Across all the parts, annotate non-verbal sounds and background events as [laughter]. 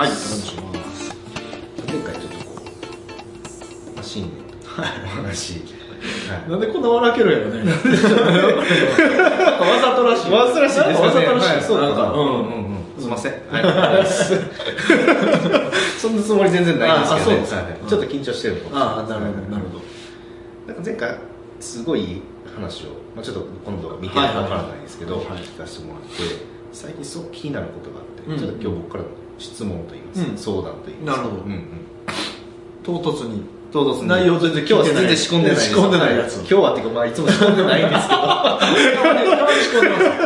はい。お願いす。します。前回ちょっとこう、まあ、新年とかお話、はい。なんでこんな笑けるやろね。わざとらしい。わざとらしいですよね。わざとらしい、はい。そうなんか。うんうんうんうん。すいません。はい。[laughs] そんなつもり全然ないんですけどね。すはい。うんちょっと緊張してるのかもしれああなるほどなるほど。なんか前回、すごい話を、まあ、ちょっと今度見てるかわからないですけど、はいはいはい。聞かせてもらって、最近すごく気になることがあって、うん。ちょっと今日僕からの質問といいますか、うん。相談といいますか。なるほど。うんうん。唐突に。唐突に。内容全然今日は全然仕込んでない仕込んでないやつ。今日はっていうかまあいつも仕込んでないんですけど。[laughs]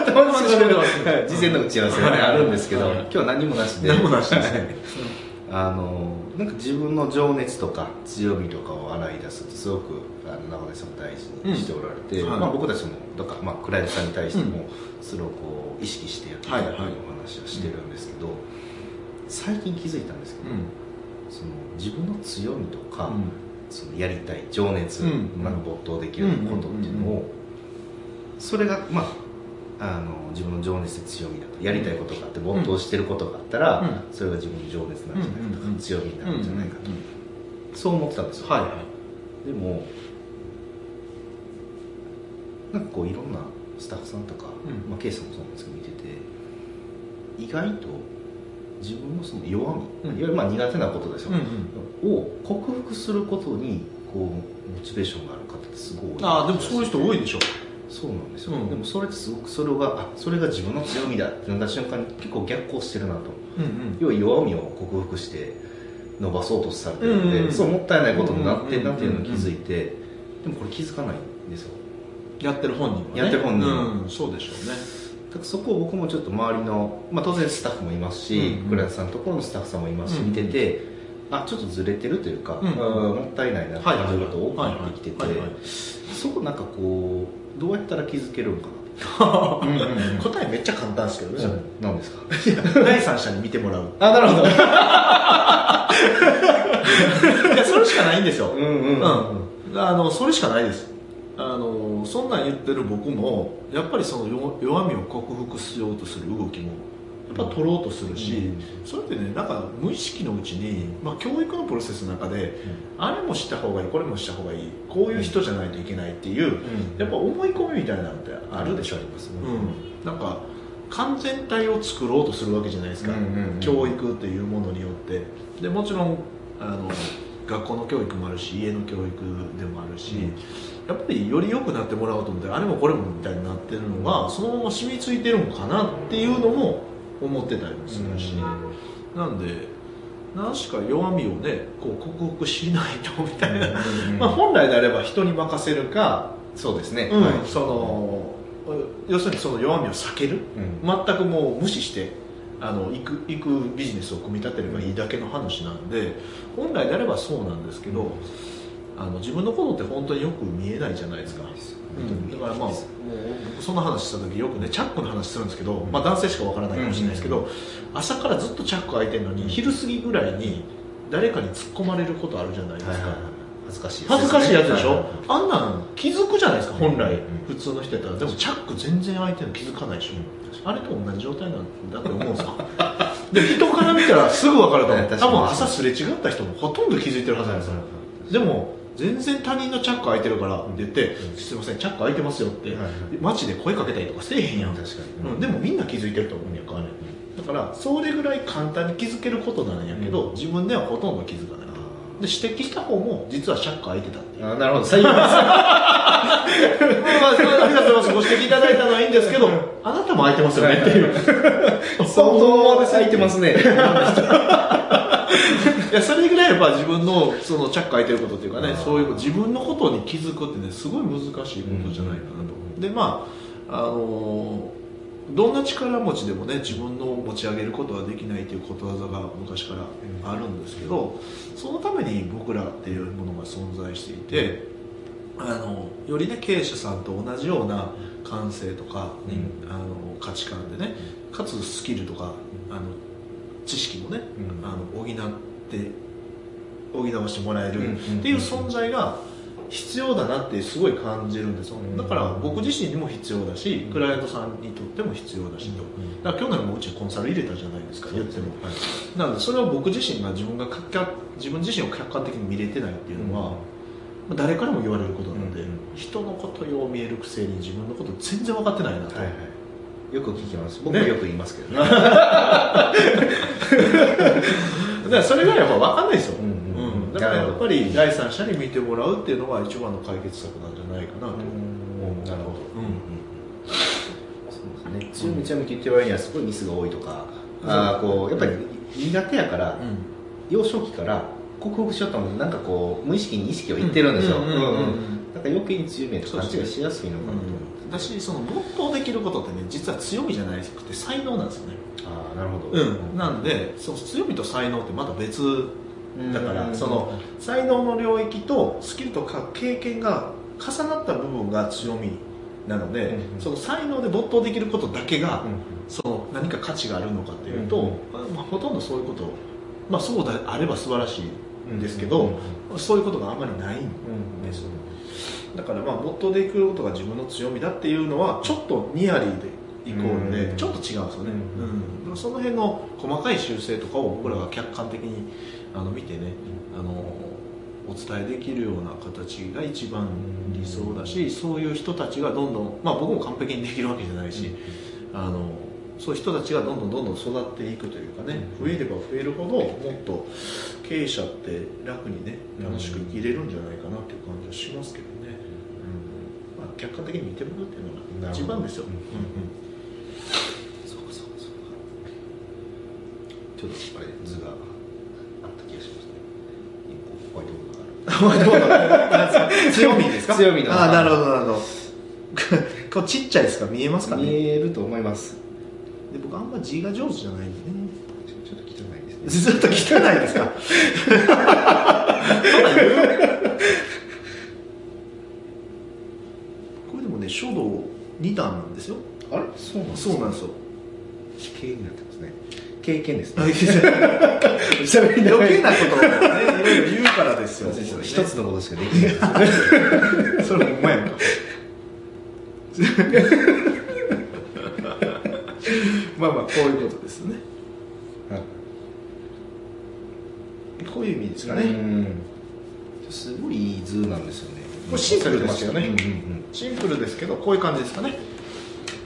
たまに仕込んでます。事前の打ち合わせがね、はいあるんですけど、はい。今日は何もなしで。何もなしですね。[laughs] あのなんか自分の情熱とか強みとかを洗い出すってすごくあの長根さんも大事にしておられて、うん。はい。まあ、僕たちもとか、まあ、クライアントさんに対してもうん。それをこう意識してやっていただくはいはいお話はしてるんですけど、最近気づいたんですけど、その自分の強みとか、そのやりたい情熱、うん。没頭できることっていうのを、それがまああの自分の情熱で強みだとやりたいことがあって没頭してることがあったら、うん。それが自分の情熱なんじゃないかとか、うん。強みになるんじゃないかと、うん。そう思ってたんですよ、はいはい。でもなんかこういろんなスタッフさんとか、うん。まあ、ケイさんもそうなんですけど見てて意外と自分のその弱み、うん。いわゆるまあ苦手なことですよ、うんうん。を克服することにこうモチベーションがある方ってすごい多いああでもそういう人多いでしょそうなんですよ、うん。でもそれってすごくそれがあそれが自分の強みだってなった瞬間に結構逆行してるなと。うんうん。要は弱みを克服して伸ばそうとされてるので、うんうんそうもったいないことになってるなっていうのを気づいて、でもこれ気づかないんですよ。やってる本人はね。やってる本人は。うんそうでしょうね。だからそこを僕もちょっと周りの、まあ、当然スタッフもいますし、うんうん。クライアントさんのところのスタッフさんもいますし、見ててあちょっとずれてるというか、うんもったいないなって感じること多くなってきててそこなんかこうどうやったら気づけるのかな？うんうんうん。答えめっちゃ簡単ですけどね、何ですか？[laughs] 第三者に見てもらう。あなるほど。[laughs] いやそれしかないんですよ、うんうん。うん。うんあのそれしかないです。あのそんなん言ってる僕もやっぱりその弱弱みを克服しようとする動きもやっぱ取ろうとするし、うん。それってねなんか無意識のうちに、まあ、教育のプロセスの中で、あれもした方がいいこれもした方がいいこういう人じゃないといけないっていう、やっぱ思い込みみたいなのってあるでしょ、あります。ねうん、なんか完全体を作ろうとするわけじゃないですか、うんうんうん。教育っていうものによって。でもちろんあの学校の教育もあるし家の教育でもあるし、うん。やっぱりより良くなってもらおうと思ってあれもこれもみたいになってるのがそのまま染みついてるのかなっていうのも思ってたりもするし、なんで何しか弱みをねこう克服しないとみたいな、[laughs] まあ、本来であれば人に任せるか、そうですね、うん。はい。その要するにその弱みを避ける。うん。全くもう無視してあの行く行くビジネスを組み立てればいいだけの話なんで本来であればそうなんですけど、あの自分のことって本当によく見えないじゃないですか、うん。だからまあ僕そんな話した時よくねチャックの話するんですけど、まあ、男性しかわからないかもしれないですけど、朝からずっとチャック開いてるのに昼過ぎぐらいに誰かに突っ込まれることあるじゃないですか、はいはいはい。恥ずかしいね。恥ずかしいやつでしょ、はいはいあんなん気づくじゃないですか本来、うん普通の人やったら。でもチャック全然開いてるの気づかないでしょ、あれと同じ状態なんだって思うんですよ。[laughs] で人から見たらすぐ分かると思う。[laughs] 多分朝すれ違った人もほとんど気づいてるはずなんですよ、でも全然他人のチャック開いてるからって言って、うんすいませんチャック開いてますよって、はいはい。街で声かけたりとかせえへんやん、確かにうんでもみんな気づいてると思うんやからねだからそれぐらい簡単に気づけることなんやけど、自分ではほとんど気づかない。で指摘した方も実はチャック開いてたっていう。あなるほど。最悪ですまあ、ありがとうございます。ご指摘いただいたのはいいんですけど、あなたも空いてますよねっていう。[laughs] 相当で咲いてますね [laughs] [laughs] いや、それぐらいやっぱ自分のそのチャック開いてることっていうかねそういう自分のことに気づくってね、すごい難しいことじゃないかなと。で、まあ、あのーどんな力持ちでもね、自分の持ち上げることはできないということわざが昔からあるんですけど、そのために僕らっていうものが存在していて、あのよりね経営者さんと同じような感性とか、うん。あの価値観でねかつスキルとかあの知識もね、うん。あの補って補わしてもらえるうんうんっていう存在が必要だなってすごい感じるんですよ、だから僕自身にも必要だし、クライアントさんにとっても必要だしと、だから去年もうちコンサル入れたじゃないですか言っても、なのでそれは僕自身が自分が自分自身を客観的に見れてないっていうのは、誰からも言われることなので、人のことよう見えるくせに自分のこと全然分かってないなと、はいはいよく聞きます。僕もよく言いますけどね。[laughs] だからそれがやっぱ分かんないですよ、うんうん、だからやっぱり第三者に見てもらうっていうのが一番の解決策なんじゃないかなと。思う、なるほど、うんうん、そうですね。強み強みって言ってる割にはすごいミスが多いとか、うん、あこうやっぱり苦手やから、幼少期から克服しようと思ってなんかこう無意識に意識をいってるんですよ、うんうん、だから余計に強みと勘違いしやすいのかなと思って。だしその没頭できることってね実は強みじゃなくて才能なんですよね。ああなるほど、うん、なんでその強みと才能ってまた別だからその才能の領域とスキルとか経験が重なった部分が強みなので、うん、その才能で没頭できることだけが、うん、その何か価値があるのかっていうと、うん、まあ、ほとんどそういうこと、まあ、そうであれば素晴らしいんですけど、そういうことがあんまりないんですよ、だからまあ没頭でいくことが自分の強みだっていうのはちょっとニアリーでイコールでちょっと違うんですよね、うん、うん、その辺の細かい修正とかを僕らが客観的にあの見てねあのお伝えできるような形が一番理想だしそういう人たちがどんどん、まあ、僕も完璧にできるわけじゃないし、あのそういう人たちがどんどんどんどん育っていくというかね増えれば増えるほどもっと経営者って楽にね楽しく生きれるんじゃないかなっていう感じはしますけどね。客観的に見てもらうっていうのが一番ですよ、うんうん、そうかそうかそうか。ちょっとあれ図があった気がしますね。ホワイトボードがある。[laughs] 強みですか？強みの。ああなるほどなるほど。[laughs] こうちっちゃいですか？見えますかね？見えると思います。で僕あんま字が上手じゃないんでね。ちょっと汚いですね。[laughs] ずっと汚いですか？そんな言う書道2段なんですよ。あれ？そうなんそうなんですよ。経になってますね。経験ですね。[laughs] 余計なことをねいろいろ言うからですよ。一つのことしかできない [laughs] それもお前やん。か [laughs] まあまあこういうことですね、はい、こういう意味ですかね。すごいいい図なんですよね。これシンプルですよね、うんうんうん、シンプルですけどこういう感じですかね。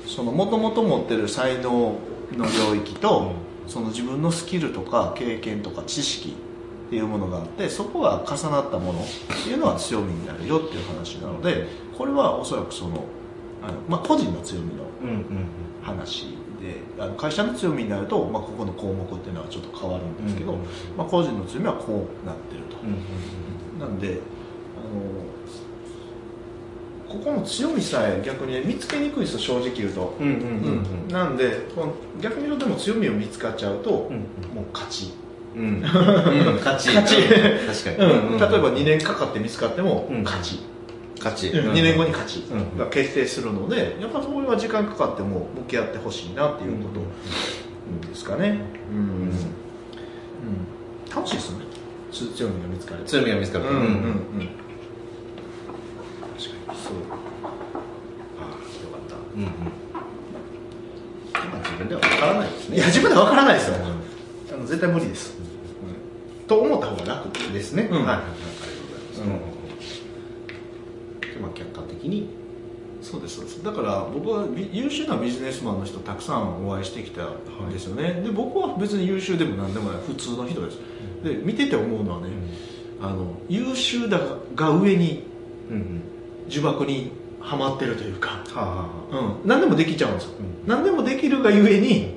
そのもともと持ってる才能の領域と、その自分のスキルとか経験とか知識っていうものがあってそこが重なったものっていうのは強みになるよっていう話なのでこれはおそらくそのあの、まあ、個人の強みの話で、あの会社の強みになると、まあ、ここの項目っていうのはちょっと変わるんですけど、まあ、個人の強みはこうなってると、なんであのここの強みさえ逆に見つけにくいですよ正直言うと、うんうんうんうん、なんでこの逆に言うとでも強みを見つかっちゃうと、うん。うん、もう勝ち、[laughs] うん、勝ち。勝ち。確かに、うん。うん、例えば2年かかって見つかっても勝ち、勝ち、2年後に勝ちが決定するのでやっぱそこは時間かかっても向き合ってほしいなっていうことですかね、うん。うん。楽しいですね。強みが見つかる強みが見つかるうんうん。うんうんうん、今自分では分からないですね。いや自分では分からないですよ、あの絶対無理です、うん、と思った方が楽ですね、うん、はい、はい、ありがとうございます、うん、まあ客観的に。そうですそうです。だから僕は優秀なビジネスマンの人たくさんお会いしてきたんですよね、はい、で僕は別に優秀でも何でもない。普通の人です。で見てて思うのはね、うん、あの優秀だが上に、うんうん、呪縛にはまってるというか、はあはあ、うん、何でもできちゃうんですよ、うん、何でもできるがゆえに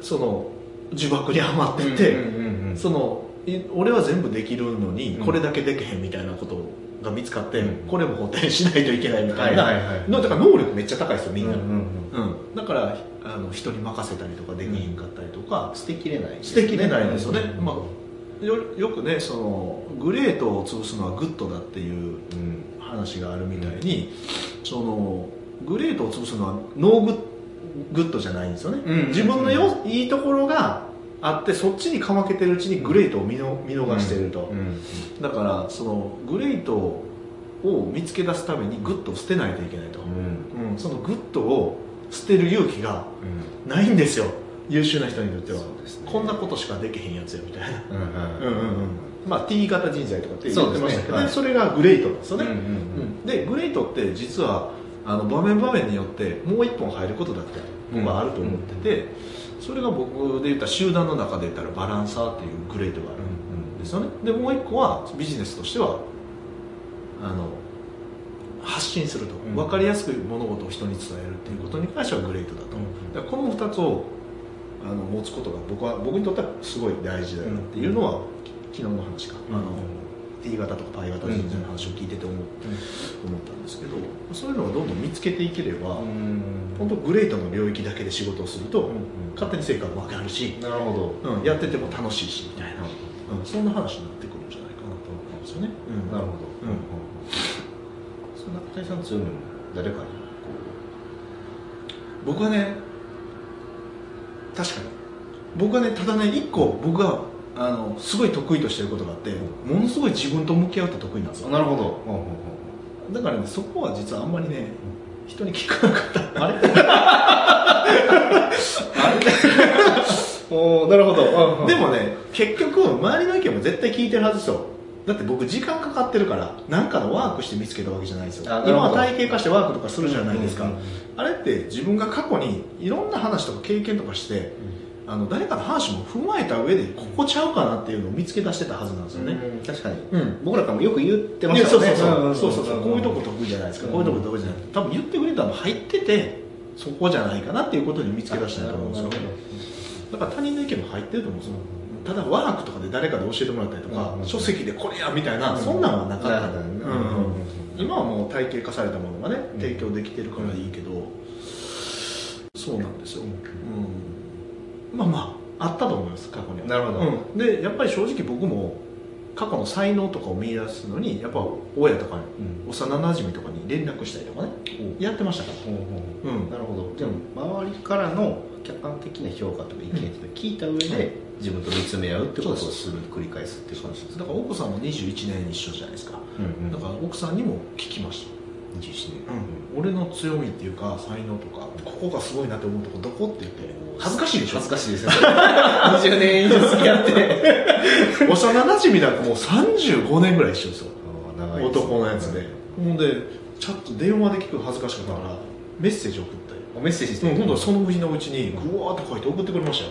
その呪縛にはまってて、その俺は全部できるのにこれだけできへんみたいなことが見つかって、うん、これも補填しないといけないみたいな、はいはいはい、だから能力めっちゃ高いですよみんな、うんうんうん、だからあの人に任せたりとかできへんかったりとか、捨てきれない、ね、捨てきれないんですよね、まあ、よよくねそのグレートを潰すのはグッドだっていう話があるみたいに、そのグレートを潰すのはノーググッドじゃないんですよね、自分のよいいところがあってそっちにかまけてるうちにグレートを見の見逃してると、だからそのグレートを見つけ出すためにグッドを捨てないといけないと、うん。うん。そのグッドを捨てる勇気がないんですよ。優秀な人にとっては、ね。こんなことしかできへんやつやみたいな。うんうん。うんうんうんまあ T 型人材とかって言ってましたけどね。はい。れがグレートなんですよね、うんうんうん。うんでグレートって実はあの場面場面によってもう一本入ることだって僕はあると思ってて、それが僕で言ったら集団の中で言ったらバランサーっていうグレートがあるんですよね。でもう一個はビジネスとしてはあの発信すると、うん。分かりやすく物事を人に伝えるっていうことに関してはグレートだと、う。んだこの2つをあの持つことが僕は僕にとってはすごい大事だよなっていうのは、昨日の話か、うん。あの T 型とか π 型人材の話を聞いてて思,、思ったんですけどそういうのをどんどん見つけていければ、本当グレートの領域だけで仕事をすると、勝手に成果も上がるし、なるほど。うん、やってても楽しいしみたいな、うん、そんな話になってくるんじゃないかなと思うんですよね、うん。なるほど。うん。そんな中谷さん強みも誰かに僕はね確かに。僕はねただね一個僕があのすごい得意としてることがあってものすごい自分と向き合うって得意なんですよ。なるほど。だからねそこは実はあんまりね人に聞かなかった。あれ？[laughs] [laughs] おーなるほど。でもね結局周りの意見も絶対聞いてるはずですよ。だって僕時間かかってるから何かのワークして見つけたわけじゃないですよ。今は体系化してワークとかするじゃないですか、うんうんうんあれって自分が過去にいろんな話とか経験とかしてあの誰かの話も踏まえた上でここちゃうかなっていうのを見つけ出してたはずなんですよね、うん。確かに。うん。僕らからもよく言ってましたそうよね。そうそうそう。こういうとこ得意じゃないですか、こういうとこ得意じゃない多分言ってくれたの入っててそこじゃないかなっていうことに見つけ出したんだと思うんですよだから他人の意見も入ってると思うんですよ。ただワークとかで誰かで教えてもらったりとか、うん。書籍でこれやみたいな、うん。そんなんはなかった、うん。うん今はもう体系化されたものがね提供できてるからいいけど、そうなんですよ、うんまあまああったと思います過去には。なるほど。うん。でやっぱり正直僕も過去の才能とかを見出すのにやっぱ親とかにうん。幼なじみとかに連絡したりとかねやってましたから。うん。なるほど。じゃあ周りからの客観的な評価とか意見っていうのを聞いた上で自分と見つめ合うってことをする繰り返すっていう感じですだから奥さんも21年一緒じゃないですか。うん。だから奥さんにも聞きました21年俺の強みっていうか才能とかここがすごいなって思うとこどこって言って恥ずかしいでしょ？恥ずかしいですよ。20年以上付き合って。[laughs] 幼なじみなんかもう35年ぐらい一緒ですよ。男のやつで。ほんでちょっと電話で聞く恥ずかしかったからメッセージ送って。おメッセージして？うん今度はその日のうちにグワーって書いて送ってくれましたよ。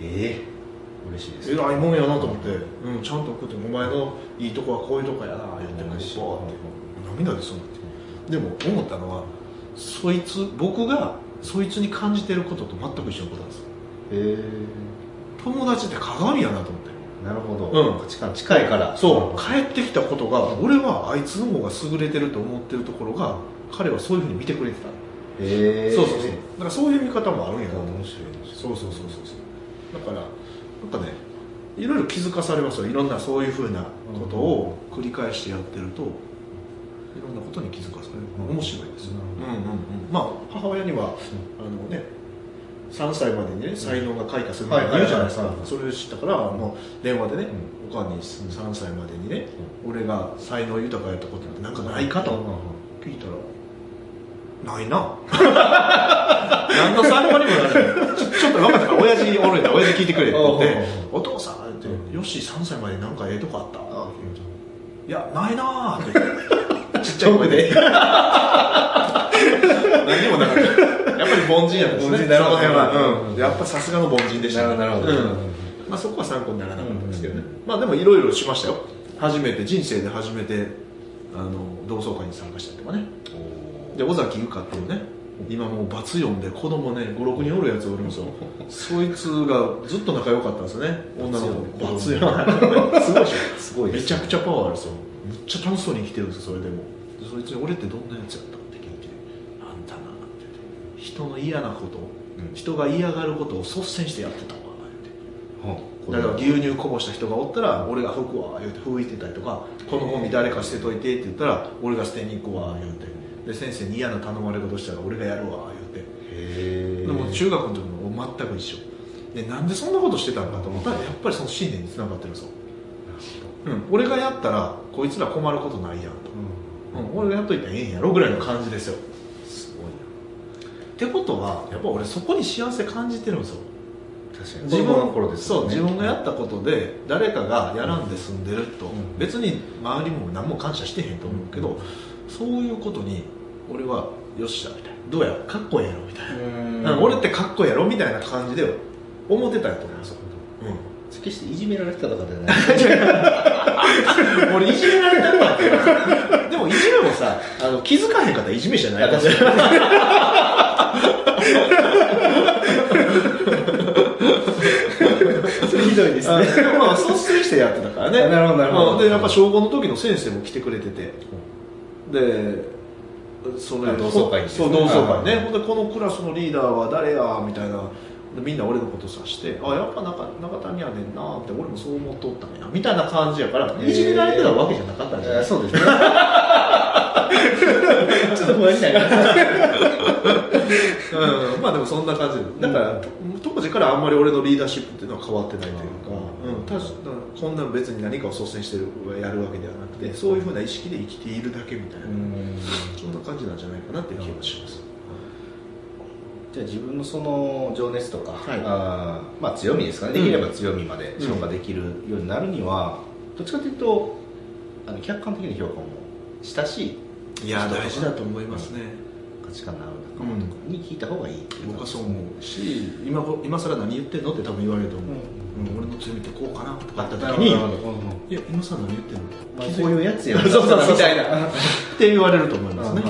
ええ。嬉しいです。偉いもんやなと思って、うん、ちゃんと送ってお前のいいとこはこういうとこやな言ってこう嬉して。涙でそうなってでも思ったのはそいつ僕がそいつに感じてることと全く一緒のことなんです。よへ友達って鏡やなと思って。えなるほど、うん。価値観近いから。そう。帰ってきたことが俺はあいつの方が優れてると思ってるところが彼はそういうふうに見てくれてた。へえそうそうそう。だからそういう見方もあるんや。な面白いそうそうそうそうそう。だからなんかねいろいろ気づかされますよ。いろんなそういうふうなことを繰り返してやってるといろんなことに気づかされる、うん。面白いですよ、ううんうんうん。まあ母親には、あのね3歳までにね才能が開花するって言うじゃないですか、はいそれを知ったから、もう電話でね、おかんに3歳までにね、俺が才能豊かやったことってなんかないかと聞いたらないな。[laughs] 何の参考にもならない。ちょっと分かったか。ら親父おるんだ親父聞いてくれって言って。お父さんってうん。よし3歳までなんかええとこあった？あいやないなーってちっちゃい声で。何にもなかった。やっぱり凡人やったんですね。凡人なるほどうん、やっぱさすがの凡人でした、なるほどなるほど。うん。まあ、そこは参考にならなかったんですけどね、まあでもいろいろしましたよ。初めて人生で初めてあの同窓会に参加したりとかね。で尾崎由香っていうね今もうバツ4で子供ね56人おるやつおるんですよ。そいつがずっと仲良かったんですよね。女の子バツ4すごい。でしょすごいめちゃくちゃパワーあるんですよ。めっちゃ楽しそうに生きてるんですよそれでも。でそいつに俺ってどんなやつやったって聞いてあんたなって。言って人の嫌なこと、うん。人が嫌がることを率先してやってたわ言って。はだから牛乳こぼした人がおったら俺が拭くわ言うて拭いてたりとかこのゴミ誰か捨てといてって言ったら俺が捨てに行くわ言うて。で先生に嫌な頼まれ事したら俺がやるわ言うて。でも中学の時も全く一緒。でなんでそんなことしてたのかと思ったらやっぱりその信念につながってるんですよ、うん、俺がやったらこいつら困ることないやんと。うん、俺がやっといたらええんやろぐらいの感じですよ。すごいってことはやっぱ俺そこに幸せ感じてるんですよ。な確かに。自子供の分頃ですそう自分がやったことで誰かがやらんで済んでると、ん。別に周りも何も感謝してへんと思うけど、そういうことに俺はよっしゃみたいな。どうやかっこええやろ？みたいな、うん。うん俺ってかっこええやろ？みたいな感じで思ってたんやと思うんですよ、決していじめられてたとかじゃない。うん、俺いじめられてたいじめもさあの気づかへんかったらいじめじゃない。か [laughs] それひどいですね。あまあ率先してやってたからね。なるほどなるほど。うん。でやっぱ小5の時の先生も来てくれてて。でそれあ同窓会ね。そう同窓会はいねほんでこのクラスのリーダーは誰やみたいなでみんな俺のことさしてあやっぱ中中谷やねんなって俺もそう思っとったんやみたいな感じやからいじめられてたわけじゃなかったんじゃない？えーそうですね。[laughs] ちょっとなります。うん、まあでもそんな感じ。でだから、当時からあんまり俺のリーダーシップっていうのは変わってないというか,、うん、ただこんな別に何かを率先してるやるわけではなくてそういうふうな意識で生きているだけみたいな、そんな感じなんじゃないかなっていう気がします、じゃあ自分のその情熱とか、はい。あーまあ、強みですかね。できれば強みまで消化できるようになるには、どっちかというとあの客観的な評価も親しいいや大事だと思いますね、価値観のある仲間とかに聞いた方がいいう僕はそう思うし今こ今更何言ってんのって多分言われると思う、うん。俺の強みってこうかなとか。あった時にいや今更何言ってんのまあこういうやつや [laughs] そうそうそうみたいな。[laughs] って言われると思いますね、